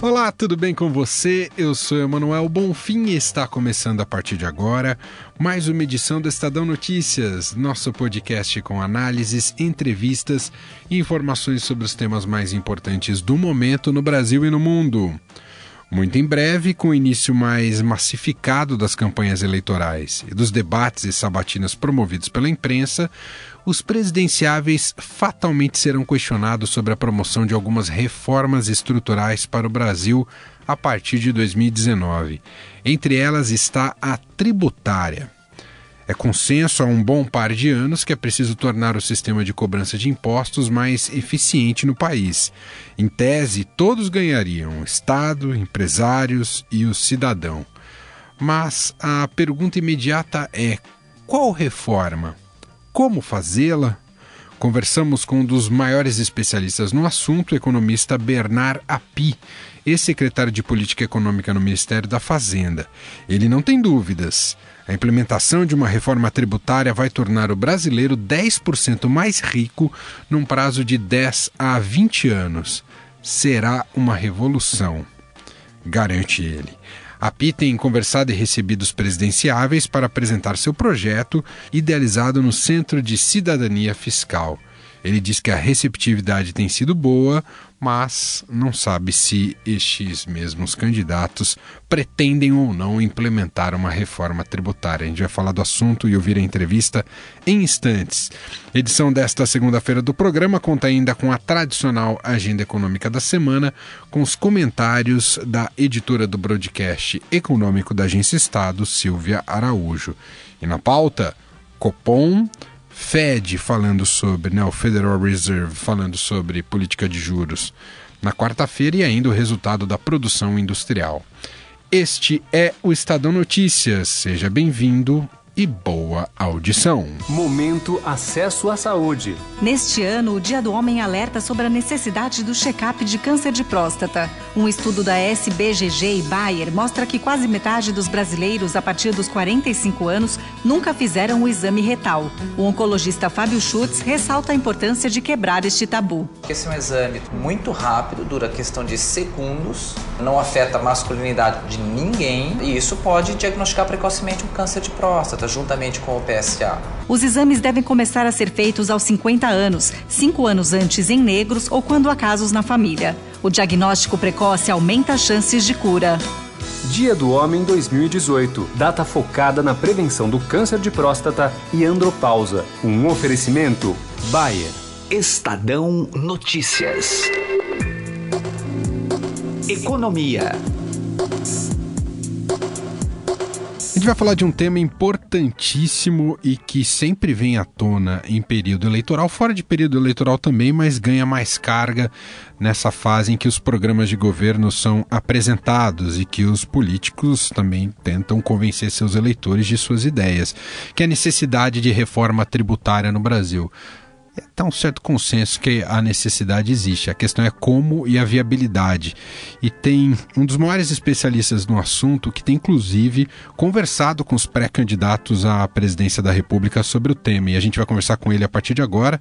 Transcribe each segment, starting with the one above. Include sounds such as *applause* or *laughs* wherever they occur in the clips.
Olá, tudo bem com você? Eu sou Emanuel Bonfim e está começando a partir de agora mais uma edição do Estadão Notícias, nosso podcast com análises, entrevistas e informações sobre os temas mais importantes do momento no Brasil e no mundo. Muito em breve, com o início mais massificado das campanhas eleitorais e dos debates e sabatinas promovidos pela imprensa, os presidenciáveis fatalmente serão questionados sobre a promoção de algumas reformas estruturais para o Brasil a partir de 2019. Entre elas está a tributária. É consenso há um bom par de anos que é preciso tornar o sistema de cobrança de impostos mais eficiente no país. Em tese, todos ganhariam: Estado, empresários e o cidadão. Mas a pergunta imediata é: qual reforma? Como fazê-la? Conversamos com um dos maiores especialistas no assunto, o economista Bernard Api, ex-secretário de Política Econômica no Ministério da Fazenda. Ele não tem dúvidas. A implementação de uma reforma tributária vai tornar o brasileiro 10% mais rico num prazo de 10 a 20 anos. Será uma revolução, garante ele. A PI tem conversado e recebido os presidenciáveis para apresentar seu projeto, idealizado no Centro de Cidadania Fiscal. Ele diz que a receptividade tem sido boa, mas não sabe se estes mesmos candidatos pretendem ou não implementar uma reforma tributária. A gente vai falar do assunto e ouvir a entrevista em instantes. Edição desta segunda-feira do programa conta ainda com a tradicional agenda econômica da semana, com os comentários da editora do broadcast econômico da Agência Estado, Silvia Araújo. E na pauta, Copom Fed falando sobre, né, o Federal Reserve falando sobre política de juros na quarta-feira e ainda o resultado da produção industrial. Este é o Estadão Notícias. Seja bem-vindo e boa audição. Momento Acesso à Saúde. Neste ano, o Dia do Homem alerta sobre a necessidade do check-up de câncer de próstata. Um estudo da SBGG e Bayer mostra que quase metade dos brasileiros a partir dos 45 anos nunca fizeram o exame retal. O oncologista Fábio Schutz ressalta a importância de quebrar este tabu. Esse é um exame muito rápido, dura questão de segundos, não afeta a masculinidade de ninguém e isso pode diagnosticar precocemente um câncer de próstata juntamente com o PSA. Os exames devem começar a ser feitos aos 50 anos, cinco anos antes em negros ou quando há casos na família. O diagnóstico precoce aumenta as chances de cura. Dia do Homem 2018, data focada na prevenção do câncer de próstata e andropausa. Um oferecimento Bayer. Estadão Notícias. Economia. A gente vai falar de um tema importantíssimo e que sempre vem à tona em período eleitoral, fora de período eleitoral também, mas ganha mais carga nessa fase em que os programas de governo são apresentados e que os políticos também tentam convencer seus eleitores de suas ideias, que é a necessidade de reforma tributária no Brasil está um certo consenso que a necessidade existe. A questão é como e a viabilidade. E tem um dos maiores especialistas no assunto que tem, inclusive, conversado com os pré-candidatos à presidência da República sobre o tema. E a gente vai conversar com ele a partir de agora.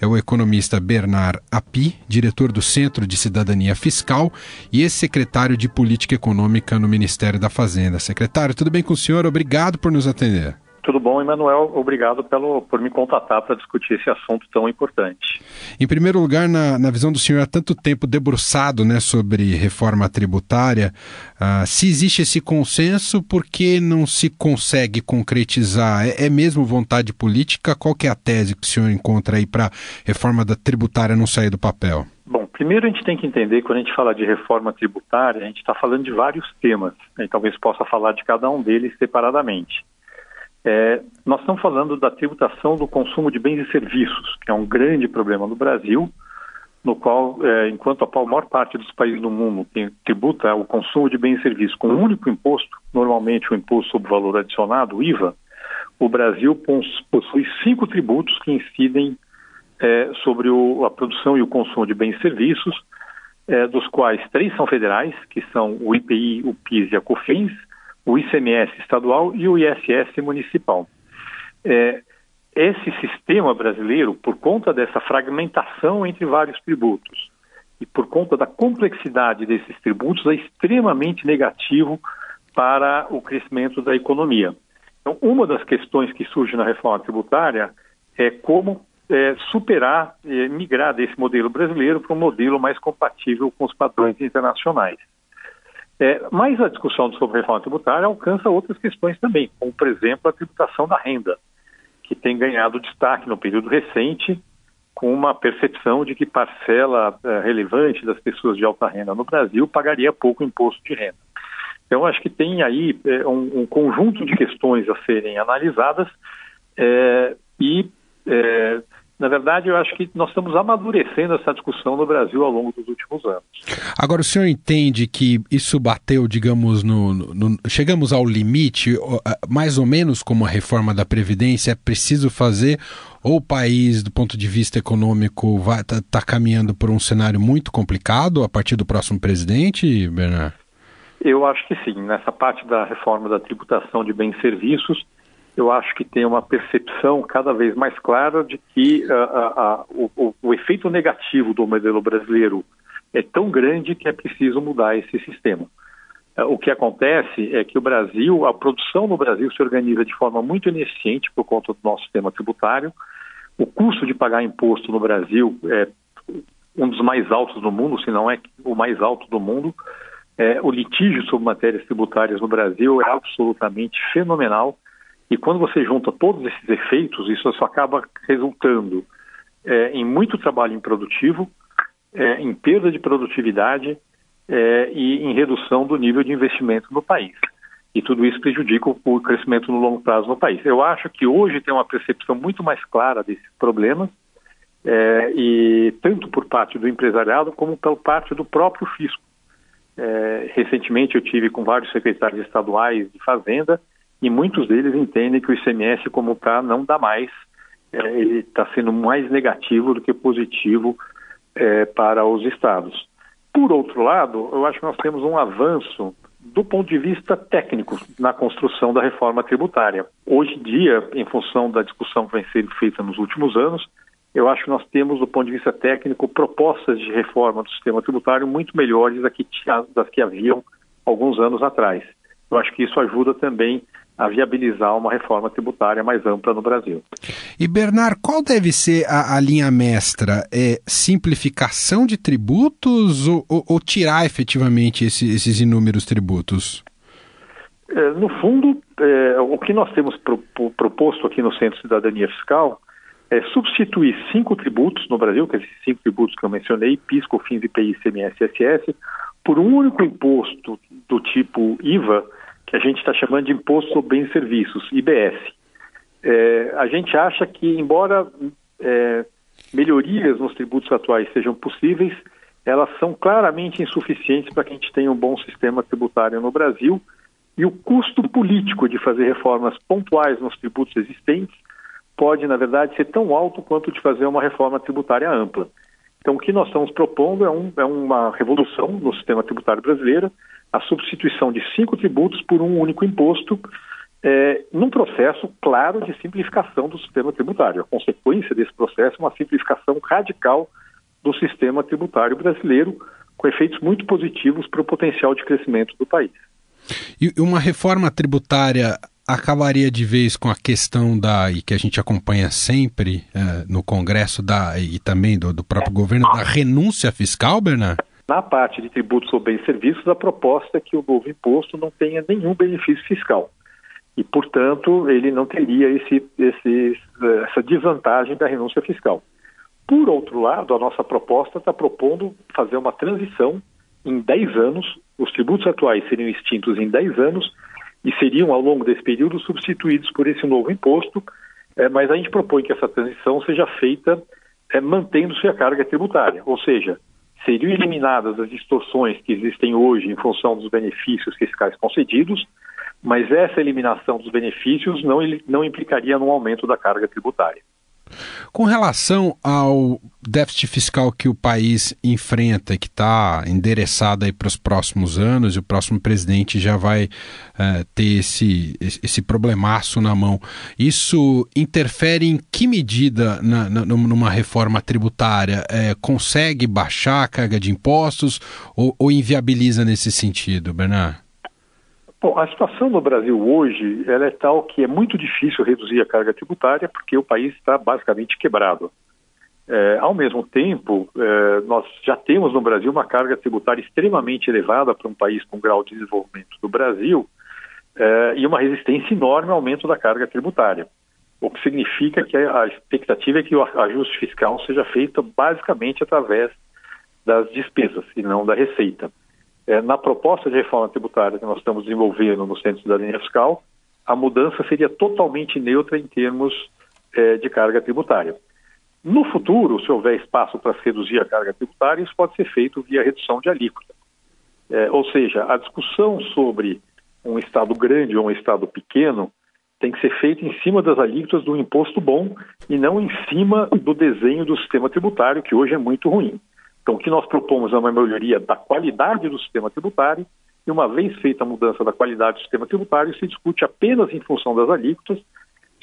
É o economista Bernard Api, diretor do Centro de Cidadania Fiscal e ex-secretário de Política Econômica no Ministério da Fazenda. Secretário, tudo bem com o senhor? Obrigado por nos atender. Tudo bom, Emanuel? Obrigado pelo, por me contatar para discutir esse assunto tão importante. Em primeiro lugar, na, na visão do senhor, há tanto tempo debruçado né, sobre reforma tributária, uh, se existe esse consenso, por que não se consegue concretizar? É, é mesmo vontade política? Qual que é a tese que o senhor encontra aí para a reforma da tributária não sair do papel? Bom, primeiro a gente tem que entender, quando a gente fala de reforma tributária, a gente está falando de vários temas, né, e talvez possa falar de cada um deles separadamente. É, nós estamos falando da tributação do consumo de bens e serviços, que é um grande problema no Brasil, no qual, é, enquanto a maior parte dos países do mundo tem, tributa o consumo de bens e serviços com um único imposto, normalmente o imposto sobre valor adicionado, o IVA, o Brasil possui cinco tributos que incidem é, sobre o, a produção e o consumo de bens e serviços, é, dos quais três são federais, que são o IPI, o PIS e a COFINS, o ICMS estadual e o ISS municipal. É, esse sistema brasileiro, por conta dessa fragmentação entre vários tributos e por conta da complexidade desses tributos, é extremamente negativo para o crescimento da economia. Então, uma das questões que surge na reforma tributária é como é, superar, é, migrar desse modelo brasileiro para um modelo mais compatível com os padrões internacionais. É, mas a discussão sobre reforma tributária alcança outras questões também, como, por exemplo, a tributação da renda, que tem ganhado destaque no período recente, com uma percepção de que parcela é, relevante das pessoas de alta renda no Brasil pagaria pouco imposto de renda. Então, acho que tem aí é, um, um, conjunto de questões a serem analisadas é, e, é, na verdade, eu acho que nós estamos amadurecendo essa discussão no Brasil ao longo dos últimos anos. Agora, o senhor entende que isso bateu, digamos, no, no chegamos ao limite, mais ou menos como a reforma da Previdência, é preciso fazer ou o país, do ponto de vista econômico, está tá caminhando por um cenário muito complicado a partir do próximo presidente, Bernardo? Eu acho que sim. Nessa parte da reforma da tributação de bens e serviços, eu acho que tem uma percepção cada vez mais clara de que uh, uh, uh, o, o, efeito negativo do modelo brasileiro é tão grande que é preciso mudar esse sistema. o que acontece é que o Brasil, a produção no Brasil se organiza de forma muito ineficiente por conta do nosso sistema tributário. O custo de pagar imposto no Brasil é um dos mais altos do mundo, se não é o mais alto do mundo. É, o litígio sobre matérias tributárias no Brasil é absolutamente fenomenal e quando você junta todos esses efeitos, isso só acaba resultando é, em muito trabalho improdutivo, é, em perda de produtividade é, e em redução do nível de investimento no país. E tudo isso prejudica o crescimento no longo prazo no país. Eu acho que hoje tem uma percepção muito mais clara desses problemas, é, e tanto por parte do empresariado como por parte do próprio fisco. É, recentemente eu tive com vários secretários estaduais de Fazenda e muitos deles entendem que o ICMS como está não dá mais, é, ele está sendo mais negativo do que positivo é, para os estados. Por outro lado, eu acho que nós temos um avanço do ponto de vista técnico na construção da reforma tributária. Hoje em dia, em função da discussão que vem sendo feita nos últimos anos, eu acho que nós temos, do ponto de vista técnico, propostas de reforma do sistema tributário muito melhores das que haviam alguns anos atrás. Eu acho que isso ajuda também a viabilizar uma reforma tributária mais ampla no Brasil. E Bernard, qual deve ser a, a linha mestra? É simplificação de tributos ou, ou, ou tirar efetivamente esse, esses inúmeros tributos? É, no fundo, é, o que nós temos pro, pro, proposto aqui no Centro de Cidadania Fiscal é substituir cinco tributos no Brasil, que é esses cinco tributos que eu mencionei, PIS, COFINS, IPI, ICMS e ISS, por um único imposto do tipo IVA, que a gente está chamando de Imposto sobre Bens e Serviços, IBS. É, a gente acha que, embora é, melhorias nos tributos atuais sejam possíveis, elas são claramente insuficientes para que a gente tenha um bom sistema tributário no Brasil e o custo político de fazer reformas pontuais nos tributos existentes pode, na verdade, ser tão alto quanto de fazer uma reforma tributária ampla. Então, o que nós estamos propondo é, um, é uma revolução no sistema tributário brasileiro, a substituição de cinco tributos por um único imposto, é, num processo claro de simplificação do sistema tributário. A consequência desse processo é uma simplificação radical do sistema tributário brasileiro, com efeitos muito positivos para o potencial de crescimento do país. E uma reforma tributária acabaria de vez com a questão da e que a gente acompanha sempre é, no Congresso da e também do, do próprio governo da renúncia fiscal, Bernard? Na parte de tributos sobre bens e serviços, a proposta é que o novo imposto não tenha nenhum benefício fiscal e, portanto, ele não teria esse, esse, essa desvantagem da renúncia fiscal. Por outro lado, a nossa proposta está propondo fazer uma transição em 10 anos, os tributos atuais seriam extintos em 10 anos e seriam, ao longo desse período, substituídos por esse novo imposto, é, mas a gente propõe que essa transição seja feita é, mantendo-se a carga tributária, ou seja, seriam eliminadas as distorções que existem hoje em função dos benefícios fiscais concedidos, mas essa eliminação dos benefícios não, não implicaria no aumento da carga tributária. Com relação ao déficit fiscal que o país enfrenta, que está endereçado aí para os próximos anos, e o próximo presidente já vai é, ter esse, esse problemaço na mão, isso interfere em que medida na, na, numa reforma tributária? É, consegue baixar a carga de impostos ou, ou inviabiliza nesse sentido, Bernardo? Bom, a situação no Brasil hoje ela é tal que é muito difícil reduzir a carga tributária porque o país está basicamente quebrado. É, ao mesmo tempo, é, nós já temos no Brasil uma carga tributária extremamente elevada para um país com grau de desenvolvimento do Brasil é, e uma resistência enorme ao aumento da carga tributária. O que significa que a expectativa é que o ajuste fiscal seja feito basicamente através das despesas e não da receita. É, na proposta de reforma tributária que nós estamos desenvolvendo no Centro de Cidadania Fiscal, a mudança seria totalmente neutra em termos é, de carga tributária. No futuro, se houver espaço para reduzir a carga tributária, isso pode ser feito via redução de alíquota. É, ou seja, a discussão sobre um Estado grande ou um Estado pequeno tem que ser feita em cima das alíquotas do imposto bom e não em cima do desenho do sistema tributário, que hoje é muito ruim. Então, o que nós propomos é uma melhoria da qualidade do sistema tributário, e uma vez feita a mudança da qualidade do sistema tributário, se discute apenas em função das alíquotas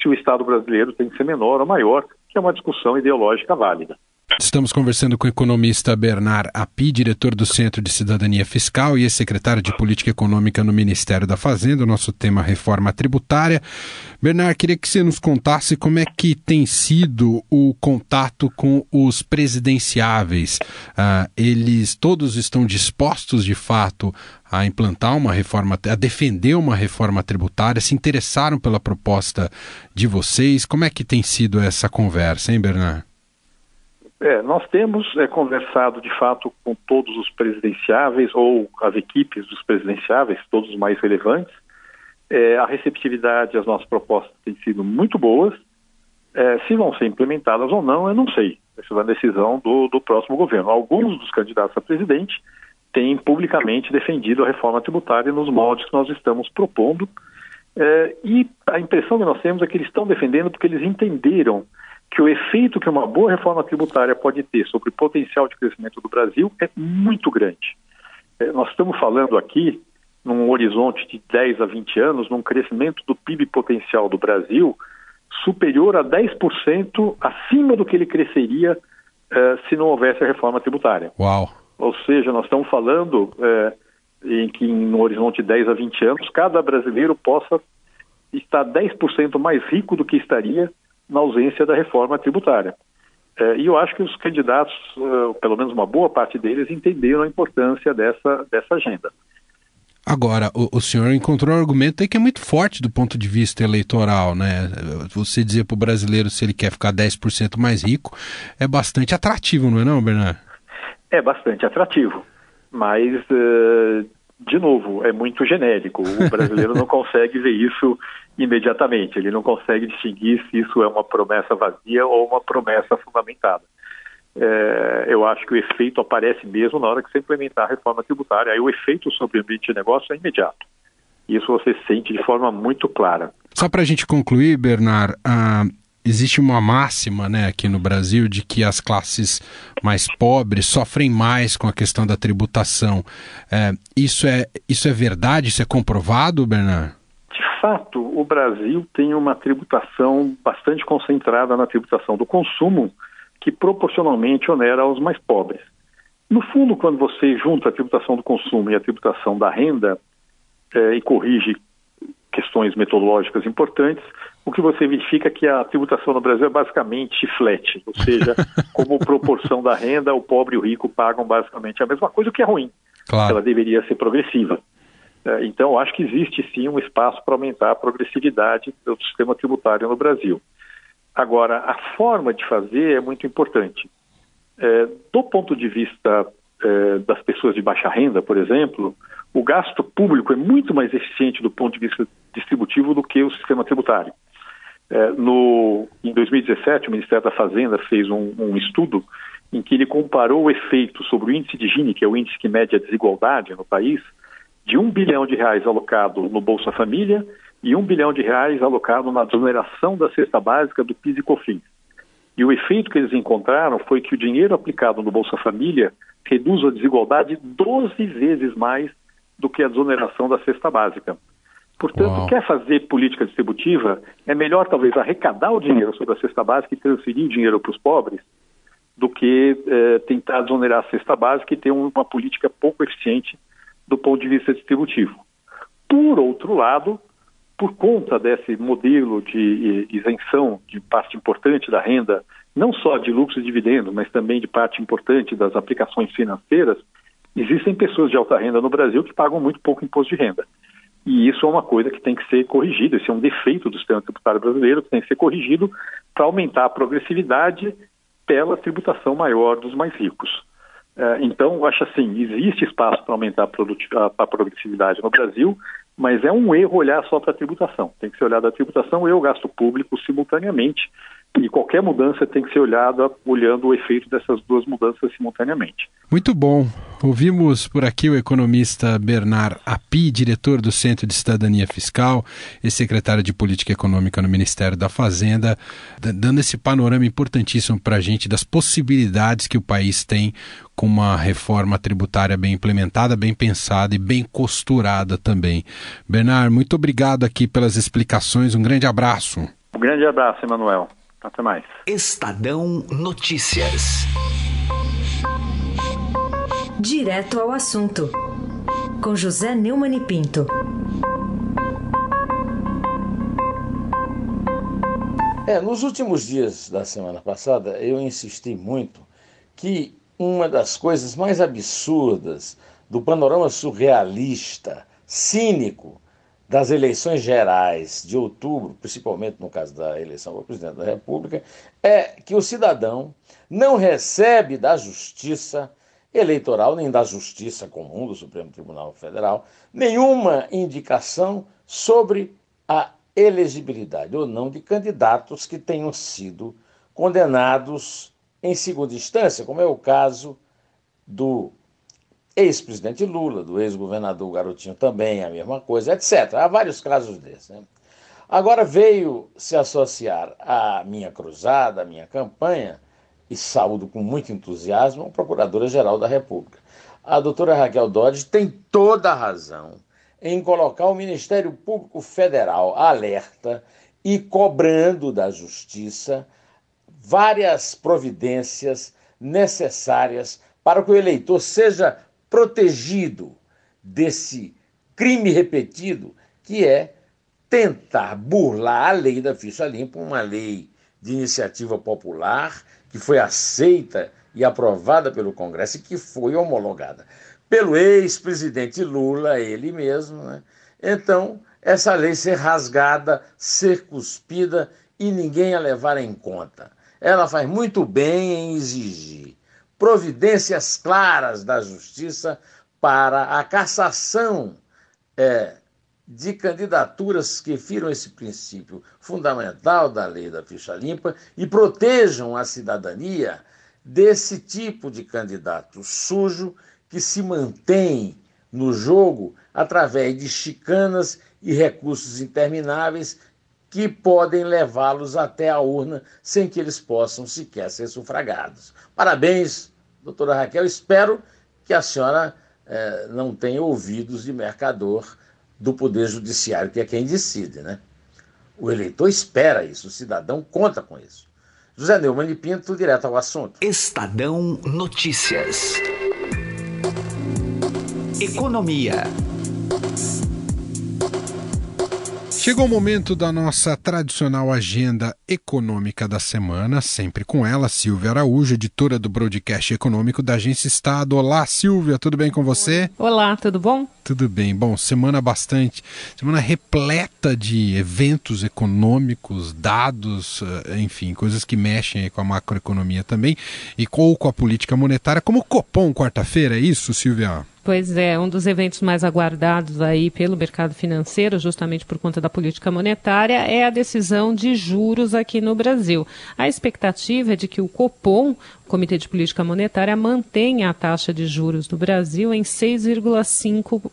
se o Estado brasileiro tem que ser menor ou maior, que é uma discussão ideológica válida. Estamos conversando com o economista Bernard Api, diretor do Centro de Cidadania Fiscal e ex-secretário de Política Econômica no Ministério da Fazenda. O nosso tema reforma tributária. Bernard, queria que você nos contasse como é que tem sido o contato com os presidenciáveis. Uh, eles todos estão dispostos, de fato, a implantar uma reforma, a defender uma reforma tributária, se interessaram pela proposta de vocês. Como é que tem sido essa conversa, hein, Bernard? É, nós temos é, conversado de fato com todos os presidenciáveis ou as equipes dos presidenciáveis, todos os mais relevantes. É, a receptividade às nossas propostas tem sido muito boas. É, se vão ser implementadas ou não, eu não sei. Isso é uma decisão do, do próximo governo. Alguns dos candidatos a presidente têm publicamente defendido a reforma tributária nos moldes que nós estamos propondo. É, e a impressão que nós temos é que eles estão defendendo porque eles entenderam que o efeito que uma boa reforma tributária pode ter sobre o potencial de crescimento do Brasil é muito grande. É, nós estamos falando aqui, num horizonte de 10 a 20 anos, num crescimento do PIB potencial do Brasil superior a 10% acima do que ele cresceria é, se não houvesse a reforma tributária. Uau! Ou seja, nós estamos falando é, em que, no horizonte de 10 a 20 anos, cada brasileiro possa estar 10% mais rico do que estaria na ausência da reforma tributária. É, e eu acho que os candidatos, uh, pelo menos uma boa parte deles, entenderam a importância dessa, dessa agenda. Agora, o, o senhor encontrou um argumento que é muito forte do ponto de vista eleitoral, né? Você dizer para o brasileiro se ele quer ficar 10% mais rico é bastante atrativo, não é não, Bernardo? É bastante atrativo, mas, uh, de novo, é muito genérico. O *laughs* brasileiro não consegue ver isso imediatamente. Ele não consegue distinguir se isso é uma promessa vazia ou uma promessa fundamentada. É, eu acho que o efeito aparece mesmo na hora que você implementar a reforma tributária. Aí o efeito sobre o ambiente de negócio é imediato. Isso você sente de forma muito clara. Só para a gente concluir, Bernard, uh, existe uma máxima né, aqui no Brasil de que as classes mais pobres sofrem mais com a questão da tributação. É, isso, é, isso é verdade? Isso é comprovado, Bernard? fato, o Brasil tem uma tributação bastante concentrada na tributação do consumo, que proporcionalmente onera aos mais pobres. No fundo, quando você junta a tributação do consumo e a tributação da renda é, e corrige questões metodológicas importantes, o que você verifica é que a tributação no Brasil é basicamente flat, ou seja, *laughs* como proporção da renda, o pobre e o rico pagam basicamente a mesma coisa, o que é ruim. Claro. Ela deveria ser progressiva. É, então, acho que existe sim um espaço para aumentar a progressividade do sistema tributário no Brasil. Agora, a forma de fazer é muito importante. É, do ponto de vista é, das pessoas de baixa renda, por exemplo, o gasto público é muito mais eficiente do ponto de vista distributivo do que o sistema tributário. É, no, em 2017, o Ministério da Fazenda fez um, um, estudo em que ele comparou o efeito sobre o índice de Gini, que é o índice que mede a desigualdade no país, de um bilhão de reais alocado no Bolsa Família e um bilhão de reais alocado na desoneração da cesta básica do PIS e COFINS. E o efeito que eles encontraram foi que o dinheiro aplicado no Bolsa Família reduz a desigualdade 12 vezes mais do que a desoneração da cesta básica. Portanto, Uau. quer fazer política distributiva, é melhor talvez arrecadar o dinheiro sobre a cesta básica e transferir o dinheiro para os pobres do que eh, tentar desonerar a cesta básica e ter uma política pouco eficiente do ponto de vista distributivo. Por outro lado, por conta desse modelo de isenção de parte importante da renda, não só de lucros e dividendos, mas também de parte importante das aplicações financeiras, existem pessoas de alta renda no Brasil que pagam muito pouco imposto de renda. E isso é uma coisa que tem que ser corrigida, esse é um defeito do sistema tributário brasileiro que tem que ser corrigido para aumentar a progressividade pela tributação maior dos mais ricos. É, então, acho assim, existe espaço para aumentar a progressividade no Brasil, mas é um erro olhar só para a tributação. Tem que ser olhado a tributação e o gasto público simultaneamente e qualquer mudança tem que ser olhada olhando o efeito dessas duas mudanças simultaneamente. Muito bom. Ouvimos por aqui o economista Bernard Api, diretor do Centro de Cidadania Fiscal e secretário de Política Econômica no Ministério da Fazenda, dando esse panorama importantíssimo para a gente das possibilidades que o país tem com uma reforma tributária bem implementada, bem pensada e bem costurada também. Bernard, muito obrigado aqui pelas explicações. Um grande abraço. Um grande abraço, Emanuel. Até mais. Estadão Notícias. Direto ao assunto. Com José Neumann e Pinto. É, nos últimos dias da semana passada, eu insisti muito que uma das coisas mais absurdas do panorama surrealista, cínico das eleições gerais de outubro, principalmente no caso da eleição para presidente da República, é que o cidadão não recebe da Justiça Eleitoral, nem da Justiça Comum do Supremo Tribunal Federal, nenhuma indicação sobre a elegibilidade ou não de candidatos que tenham sido condenados em segunda instância, como é o caso do ex-presidente Lula, do ex-governador Garotinho também, a mesma coisa, etc. Há vários casos desses. Né? Agora veio se associar à minha cruzada, à minha campanha, e saúdo com muito entusiasmo, a Procuradora-Geral da República. A doutora Raquel Dodge tem toda a razão em colocar o Ministério Público Federal alerta e cobrando da Justiça várias providências necessárias para que o eleitor seja protegido desse crime repetido, que é tentar burlar a lei da ficha limpa, uma lei de iniciativa popular que foi aceita e aprovada pelo Congresso e que foi homologada pelo ex-presidente Lula, ele mesmo. Né? Então, essa lei ser rasgada, ser cuspida e ninguém a levar em conta. Ela faz muito bem em exigir providências claras da Justiça para a cassação é, de candidaturas que firam esse princípio fundamental da lei da ficha limpa e protejam a cidadania desse tipo de candidato sujo que se mantém no jogo através de chicanas e recursos intermináveis que podem levá-los até a urna sem que eles possam sequer ser sufragados. Parabéns, doutora Raquel. Espero que a senhora eh, não tenha ouvidos de mercador do Poder Judiciário, que é quem decide, né? O eleitor espera isso, o cidadão conta com isso. José Neumann e Pinto, direto ao assunto. Estadão Notícias. Economia. Chegou o momento da nossa tradicional agenda econômica da semana, sempre com ela, Silvia Araújo, editora do broadcast econômico da Agência Estado. Olá, Silvia, tudo bem com você? Olá, tudo bom? Tudo bem. Bom, semana bastante, semana repleta de eventos econômicos, dados, eh, enfim, coisas que mexem com a macroeconomia também e com, com a política monetária, como o Copom quarta-feira, é isso, Silvia? Pois é, um dos eventos mais aguardados aí pelo mercado financeiro, justamente por conta da política monetária, é a decisão de juros aqui no Brasil. A expectativa é de que o Copom, o Comitê de Política Monetária, mantenha a taxa de juros do Brasil em 6,5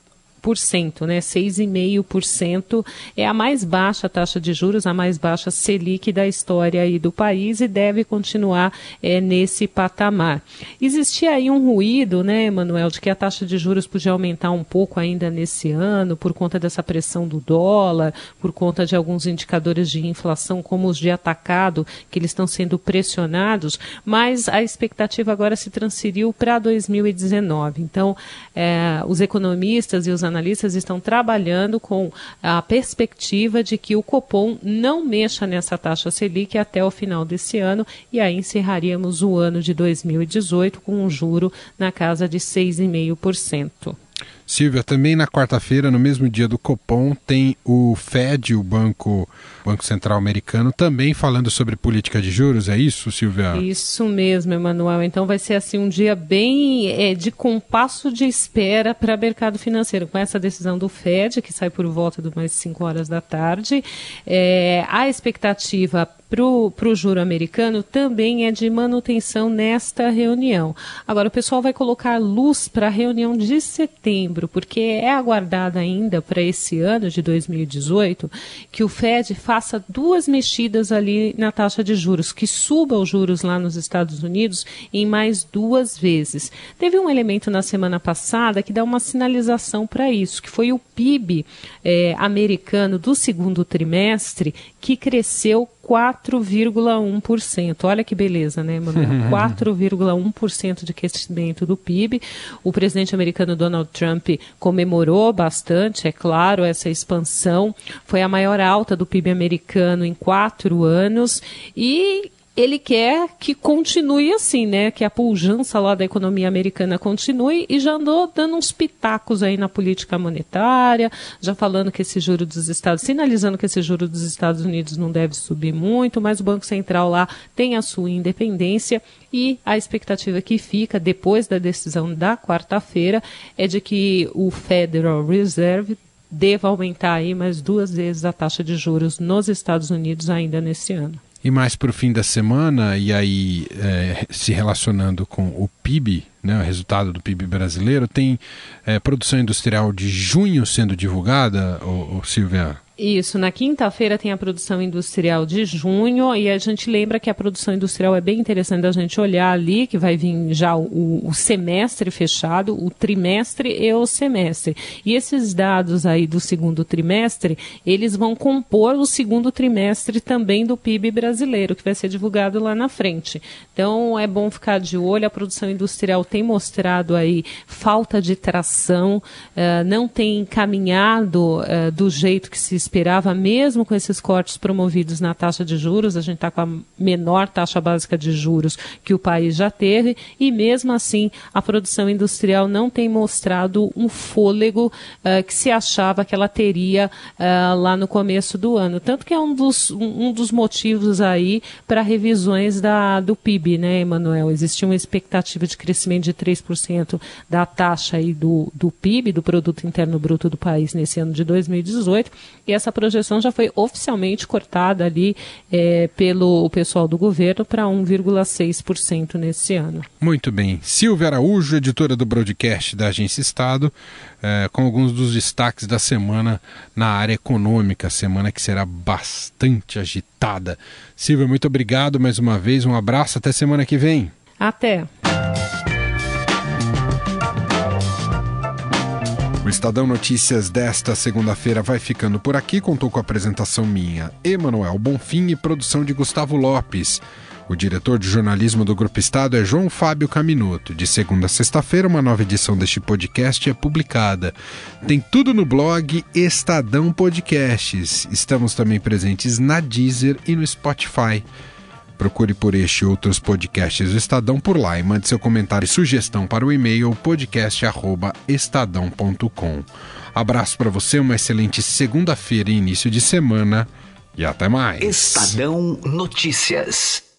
né? 6,5% é a mais baixa taxa de juros, a mais baixa Selic da história aí do país e deve continuar é, nesse patamar. Existia aí um ruído, né, Emanuel, de que a taxa de juros podia aumentar um pouco ainda nesse ano por conta dessa pressão do dólar, por conta de alguns indicadores de inflação, como os de atacado, que eles estão sendo pressionados, mas a expectativa agora se transferiu para 2019. Então, é, os economistas e os analistas estão trabalhando com a perspectiva de que o Copom não mexa nessa taxa Selic até o final desse ano e aí encerraríamos o ano de 2018 com um juro na casa de 6,5%. Silvia, também na quarta-feira, no mesmo dia do Copom, tem o Fed, o Banco, Banco Central Americano, também falando sobre política de juros, é isso, Silvia? Isso mesmo, Emanuel. Então vai ser assim um dia bem é, de compasso de espera para o mercado financeiro, com essa decisão do Fed, que sai por volta de umas 5 horas da tarde. É, a expectativa para o juro americano também é de manutenção nesta reunião. Agora, o pessoal vai colocar luz para a reunião de setembro, porque é aguardado ainda para esse ano de 2018 que o Fed faça duas mexidas ali na taxa de juros, que suba os juros lá nos Estados Unidos em mais duas vezes. Teve um elemento na semana passada que dá uma sinalização para isso, que foi o PIB eh, americano do segundo trimestre, que cresceu 4,1%. Olha que beleza, né, Manuel? *laughs* 4,1% de crescimento do PIB. O presidente americano Donald Trump comemorou bastante, é claro, essa expansão. Foi a maior alta do PIB americano em quatro anos e ele quer que continue assim, né? Que a pujança lá da economia americana continue e já andou dando uns pitacos aí na política monetária, já falando que esse juro dos Estados, sinalizando que esse juro dos Estados Unidos não deve subir muito, mas o Banco Central lá tem a sua independência e a expectativa que fica depois da decisão da quarta-feira é de que o Federal Reserve deva aumentar aí mais duas vezes a taxa de juros nos Estados Unidos ainda nesse ano. E mais para o fim da semana, e aí é, se relacionando com o PIB, né, o resultado do PIB brasileiro, tem é, produção industrial de junho sendo divulgada, ô Silvia? Isso, na quinta-feira tem a produção industrial de junho e a gente lembra que a produção industrial é bem interessante a gente olhar ali, que vai vir já o, o, semestre fechado, o trimestre e o semestre. E esses dados aí do segundo trimestre, eles vão compor o segundo trimestre também do PIB brasileiro, que vai ser divulgado lá na frente. Então é bom ficar de olho, a produção industrial tem mostrado aí falta de tração, uh, não tem caminhado uh, do jeito que se esperava, mesmo com esses cortes promovidos na taxa de juros, a gente está com a menor taxa básica de juros que o país já teve, e mesmo assim a produção industrial não tem mostrado um fôlego uh, que se achava que ela teria uh, lá no começo do ano. Tanto que é um dos, um, um dos motivos aí para revisões da, do PIB, né, Emanuel? Existia uma expectativa de crescimento de 3% da taxa aí do, do PIB, do Produto Interno Bruto do país, nesse ano de 2018, e essa projeção já foi oficialmente cortada ali é, pelo pessoal do governo para 1,6% nesse ano. Muito bem. Silvia Araújo, editora do broadcast da Agência Estado, é, com alguns dos destaques da semana na área econômica, semana que será bastante agitada. Silvia, muito obrigado mais uma vez, um abraço, até semana que vem. Até. O Estadão Notícias desta segunda-feira vai ficando por aqui. Contou com a apresentação minha, Emanuel Bonfim e produção de Gustavo Lopes. O diretor de jornalismo do Grupo Estado é João Fábio Caminuto. De segunda a sexta-feira, uma nova edição deste podcast é publicada. Tem tudo no blog Estadão Podcasts. Estamos também presentes na Deezer e no Spotify. Procure por este e outros podcasts do Estadão por lá e mande seu comentário e sugestão para o e-mail podcast@estadão.com. Abraço para você, uma excelente segunda-feira e início de semana e até mais. Estadão Notícias.